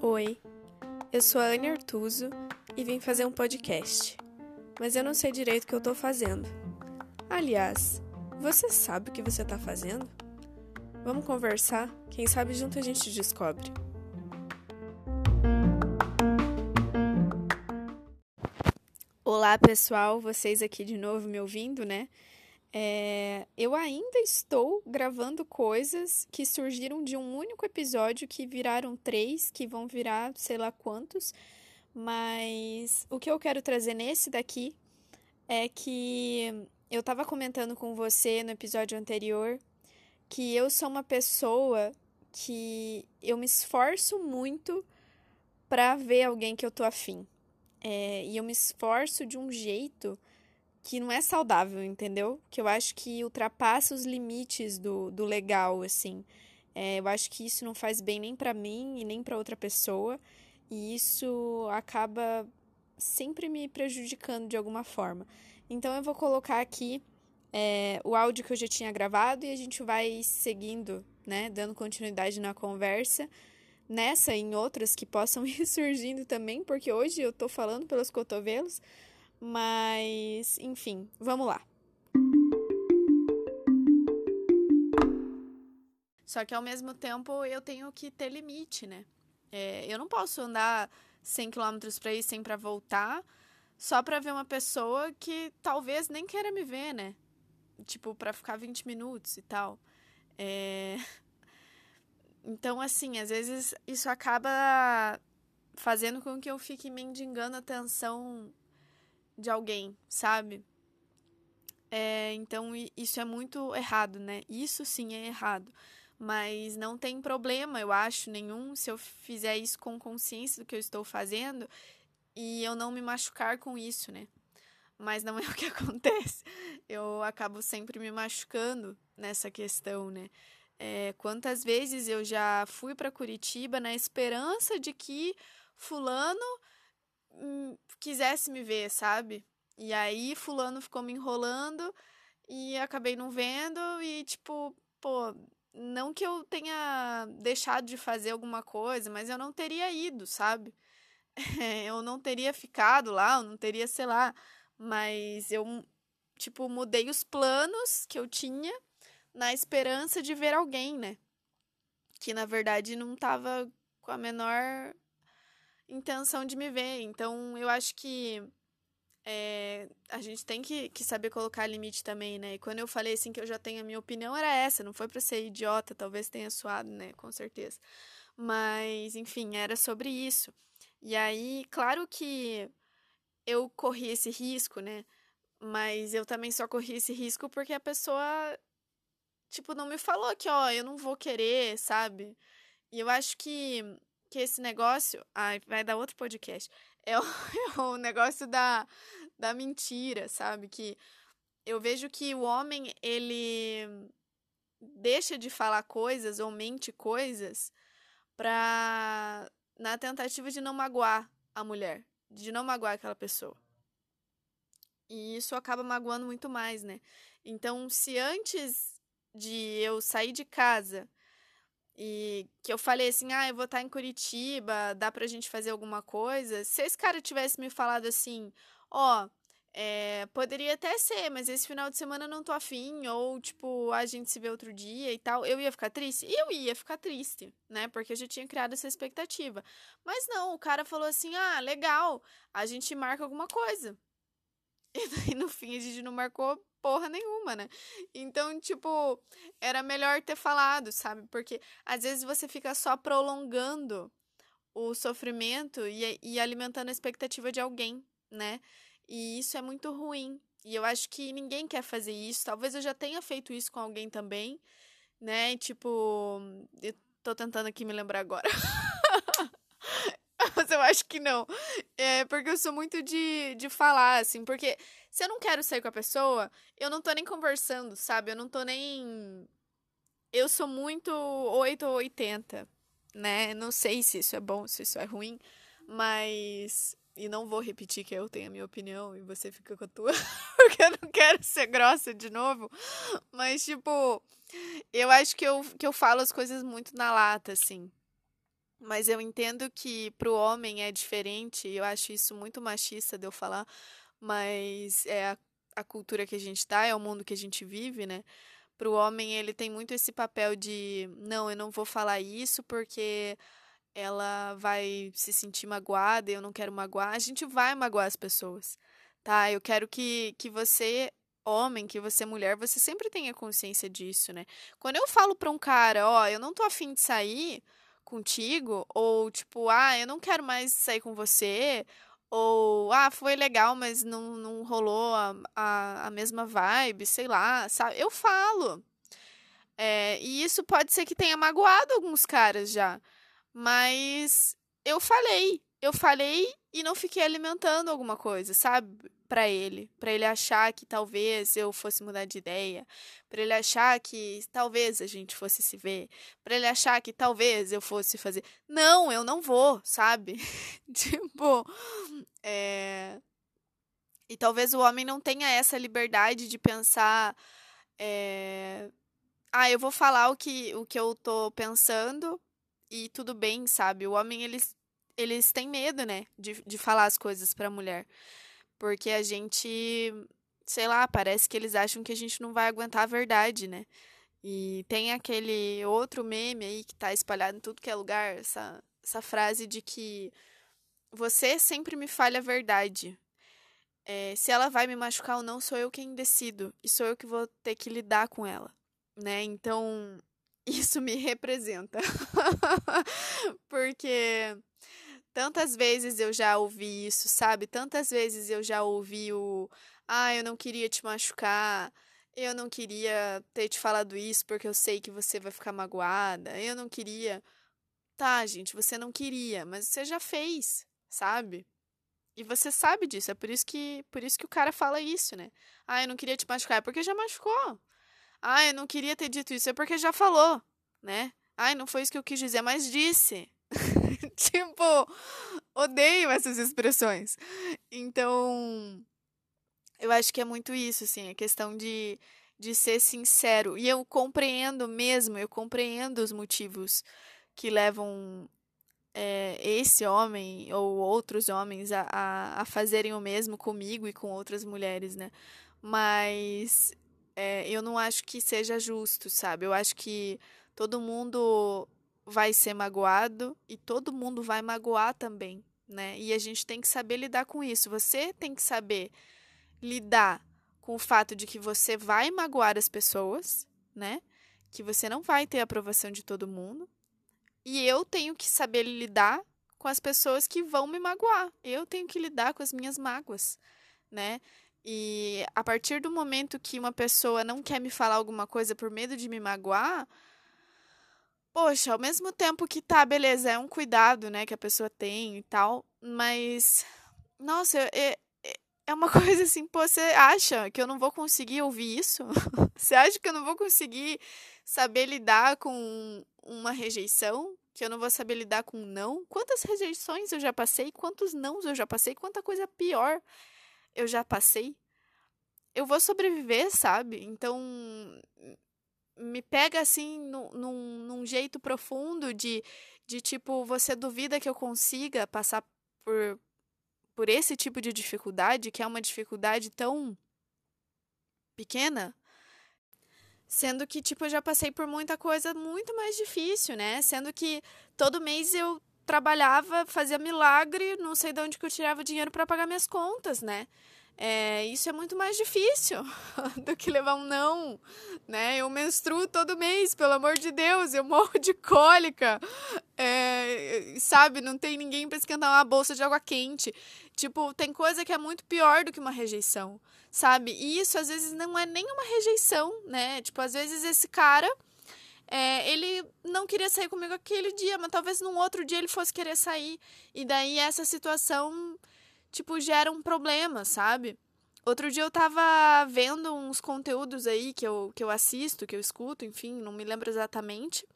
Oi, eu sou a Anne Artuso e vim fazer um podcast, mas eu não sei direito o que eu tô fazendo. Aliás, você sabe o que você tá fazendo? Vamos conversar? Quem sabe junto a gente descobre. Olá pessoal, vocês aqui de novo me ouvindo, né? É, eu ainda estou gravando coisas que surgiram de um único episódio que viraram três, que vão virar sei lá quantos, mas o que eu quero trazer nesse daqui é que eu estava comentando com você no episódio anterior que eu sou uma pessoa que eu me esforço muito para ver alguém que eu tô afim. É, e eu me esforço de um jeito que não é saudável, entendeu? Que eu acho que ultrapassa os limites do, do legal, assim. É, eu acho que isso não faz bem nem para mim e nem para outra pessoa. E isso acaba sempre me prejudicando de alguma forma. Então eu vou colocar aqui é, o áudio que eu já tinha gravado e a gente vai seguindo, né? Dando continuidade na conversa nessa e em outras que possam ir surgindo também, porque hoje eu tô falando pelos cotovelos, mas enfim, vamos lá. Só que ao mesmo tempo eu tenho que ter limite, né? É, eu não posso andar 100 km para ir, 100 para voltar, só para ver uma pessoa que talvez nem queira me ver, né? Tipo, para ficar 20 minutos e tal. É... Então, assim, às vezes isso acaba fazendo com que eu fique mendigando atenção de alguém, sabe? É, então, isso é muito errado, né? Isso sim é errado. Mas não tem problema, eu acho, nenhum, se eu fizer isso com consciência do que eu estou fazendo e eu não me machucar com isso, né? Mas não é o que acontece. Eu acabo sempre me machucando nessa questão, né? É, quantas vezes eu já fui para Curitiba na esperança de que fulano quisesse me ver, sabe? E aí fulano ficou me enrolando e acabei não vendo e tipo, pô, não que eu tenha deixado de fazer alguma coisa, mas eu não teria ido, sabe? Eu não teria ficado lá, eu não teria, sei lá, mas eu tipo mudei os planos que eu tinha na esperança de ver alguém, né? Que na verdade não tava com a menor intenção de me ver. Então eu acho que é, a gente tem que, que saber colocar limite também, né? E quando eu falei assim que eu já tenho a minha opinião, era essa, não foi para ser idiota, talvez tenha suado, né? Com certeza. Mas, enfim, era sobre isso. E aí, claro que eu corri esse risco, né? Mas eu também só corri esse risco porque a pessoa tipo, não me falou que, ó, eu não vou querer, sabe? E eu acho que, que esse negócio. Ai, vai dar outro podcast. É o, é o negócio da, da mentira, sabe? Que eu vejo que o homem, ele deixa de falar coisas ou mente coisas pra. na tentativa de não magoar a mulher, de não magoar aquela pessoa. E isso acaba magoando muito mais, né? Então, se antes de eu sair de casa e que eu falei assim, ah, eu vou estar em Curitiba, dá pra gente fazer alguma coisa. Se esse cara tivesse me falado assim, ó, oh, é, poderia até ser, mas esse final de semana não tô afim, ou tipo, a gente se vê outro dia e tal, eu ia ficar triste? Eu ia ficar triste, né? Porque eu já tinha criado essa expectativa. Mas não, o cara falou assim: ah, legal, a gente marca alguma coisa. E daí no fim a gente não marcou porra nenhuma, né? Então, tipo, era melhor ter falado, sabe? Porque às vezes você fica só prolongando o sofrimento e, e alimentando a expectativa de alguém, né? E isso é muito ruim. E eu acho que ninguém quer fazer isso. Talvez eu já tenha feito isso com alguém também, né? Tipo, eu tô tentando aqui me lembrar agora. Eu acho que não. É porque eu sou muito de, de falar, assim. Porque se eu não quero sair com a pessoa, eu não tô nem conversando, sabe? Eu não tô nem. Eu sou muito 8 ou 80, né? Não sei se isso é bom, se isso é ruim. Mas e não vou repetir que eu tenho a minha opinião e você fica com a tua, porque eu não quero ser grossa de novo. Mas, tipo, eu acho que eu, que eu falo as coisas muito na lata, assim. Mas eu entendo que pro homem é diferente, eu acho isso muito machista de eu falar, mas é a, a cultura que a gente tá, é o mundo que a gente vive, né? Pro homem, ele tem muito esse papel de, não, eu não vou falar isso porque ela vai se sentir magoada, eu não quero magoar. A gente vai magoar as pessoas, tá? Eu quero que, que você, homem, que você, mulher, você sempre tenha consciência disso, né? Quando eu falo pra um cara, ó, eu não tô afim de sair contigo, ou tipo, ah, eu não quero mais sair com você, ou ah, foi legal, mas não, não rolou a, a, a mesma vibe, sei lá, sabe? Eu falo. É, e isso pode ser que tenha magoado alguns caras já. Mas eu falei, eu falei e não fiquei alimentando alguma coisa, sabe? Para ele, para ele achar que talvez eu fosse mudar de ideia, para ele achar que talvez a gente fosse se ver, para ele achar que talvez eu fosse fazer. Não, eu não vou, sabe? tipo, é... E talvez o homem não tenha essa liberdade de pensar. É... Ah, eu vou falar o que, o que eu tô pensando e tudo bem, sabe? O homem, eles, eles têm medo, né? De, de falar as coisas pra mulher. Porque a gente, sei lá, parece que eles acham que a gente não vai aguentar a verdade, né? E tem aquele outro meme aí que tá espalhado em tudo que é lugar, essa, essa frase de que você sempre me fale a verdade. É, se ela vai me machucar ou não, sou eu quem decido. E sou eu que vou ter que lidar com ela, né? Então, isso me representa. Porque tantas vezes eu já ouvi isso, sabe? Tantas vezes eu já ouvi o ah, eu não queria te machucar. Eu não queria ter te falado isso porque eu sei que você vai ficar magoada. Eu não queria. Tá, gente, você não queria, mas você já fez, sabe? E você sabe disso, é por isso que, por isso que o cara fala isso, né? Ah, eu não queria te machucar, é porque já machucou. Ah, eu não queria ter dito isso, é porque já falou, né? Ai, não foi isso que eu quis dizer, mas disse. tipo, odeio essas expressões. Então, eu acho que é muito isso, assim, a questão de, de ser sincero. E eu compreendo mesmo, eu compreendo os motivos que levam é, esse homem ou outros homens a, a, a fazerem o mesmo comigo e com outras mulheres, né? Mas é, eu não acho que seja justo, sabe? Eu acho que todo mundo vai ser magoado e todo mundo vai magoar também, né? E a gente tem que saber lidar com isso. Você tem que saber lidar com o fato de que você vai magoar as pessoas, né? Que você não vai ter a aprovação de todo mundo. E eu tenho que saber lidar com as pessoas que vão me magoar. Eu tenho que lidar com as minhas mágoas, né? E a partir do momento que uma pessoa não quer me falar alguma coisa por medo de me magoar, poxa, ao mesmo tempo que tá, beleza, é um cuidado, né, que a pessoa tem e tal, mas nossa, é, é uma coisa assim, pô, você acha que eu não vou conseguir ouvir isso? você acha que eu não vou conseguir saber lidar com uma rejeição? Que eu não vou saber lidar com não? Quantas rejeições eu já passei? Quantos nãos eu já passei? Quanta coisa pior eu já passei, eu vou sobreviver, sabe? Então, me pega assim num, num, jeito profundo de, de tipo, você duvida que eu consiga passar por, por esse tipo de dificuldade, que é uma dificuldade tão pequena? Sendo que, tipo, eu já passei por muita coisa muito mais difícil, né? Sendo que todo mês eu trabalhava, fazia milagre, não sei de onde que eu tirava dinheiro para pagar minhas contas, né? É, isso é muito mais difícil do que levar um não, né? Eu menstruo todo mês, pelo amor de Deus, eu morro de cólica, é, sabe? Não tem ninguém para esquentar uma bolsa de água quente. Tipo, tem coisa que é muito pior do que uma rejeição, sabe? E isso às vezes não é nem uma rejeição, né? Tipo, às vezes esse cara é, ele não queria sair comigo aquele dia, mas talvez num outro dia ele fosse querer sair. E daí essa situação, tipo, gera um problema, sabe? Outro dia eu tava vendo uns conteúdos aí que eu, que eu assisto, que eu escuto, enfim, não me lembro exatamente.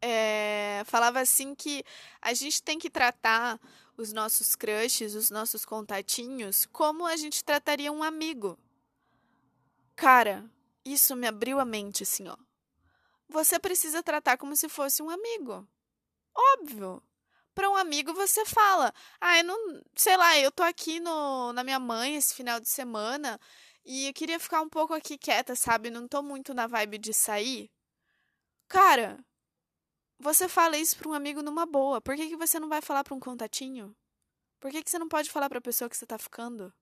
É, falava assim que a gente tem que tratar os nossos crushes, os nossos contatinhos, como a gente trataria um amigo. Cara, isso me abriu a mente assim, ó. Você precisa tratar como se fosse um amigo. Óbvio. Para um amigo você fala: "Ah, eu não, sei lá, eu tô aqui no na minha mãe esse final de semana e eu queria ficar um pouco aqui quieta, sabe? Não tô muito na vibe de sair". Cara, você fala isso para um amigo numa boa. Por que, que você não vai falar para um contatinho? Por que, que você não pode falar para a pessoa que você tá ficando?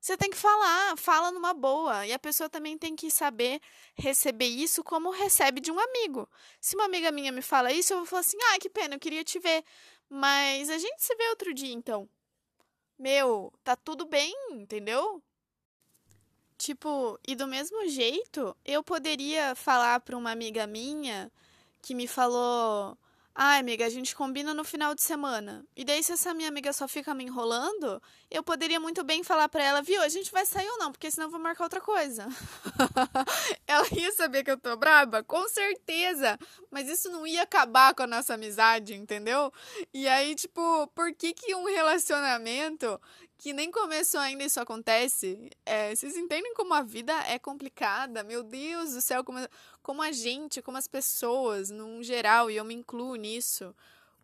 Você tem que falar, fala numa boa. E a pessoa também tem que saber receber isso como recebe de um amigo. Se uma amiga minha me fala isso, eu vou falar assim: ah, que pena, eu queria te ver. Mas a gente se vê outro dia então. Meu, tá tudo bem, entendeu? Tipo, e do mesmo jeito, eu poderia falar para uma amiga minha que me falou Ai, amiga, a gente combina no final de semana. E daí, se essa minha amiga só fica me enrolando, eu poderia muito bem falar pra ela, viu, a gente vai sair ou não, porque senão eu vou marcar outra coisa. ela ia saber que eu tô braba? Com certeza! Mas isso não ia acabar com a nossa amizade, entendeu? E aí, tipo, por que que um relacionamento que nem começou ainda isso acontece. É, vocês entendem como a vida é complicada? Meu Deus do céu, como, como a gente, como as pessoas, num geral, e eu me incluo nisso,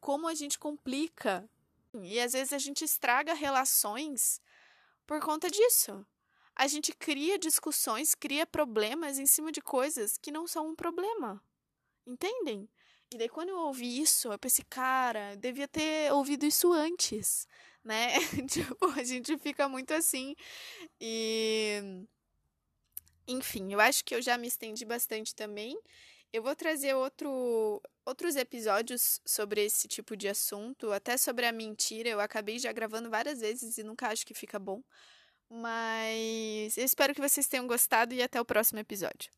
como a gente complica. E às vezes a gente estraga relações por conta disso. A gente cria discussões, cria problemas em cima de coisas que não são um problema. Entendem? E daí, quando eu ouvi isso, eu pensei, cara, eu devia ter ouvido isso antes né? tipo, a gente fica muito assim. E. Enfim, eu acho que eu já me estendi bastante também. Eu vou trazer outro, outros episódios sobre esse tipo de assunto, até sobre a mentira. Eu acabei já gravando várias vezes e nunca acho que fica bom. Mas eu espero que vocês tenham gostado e até o próximo episódio.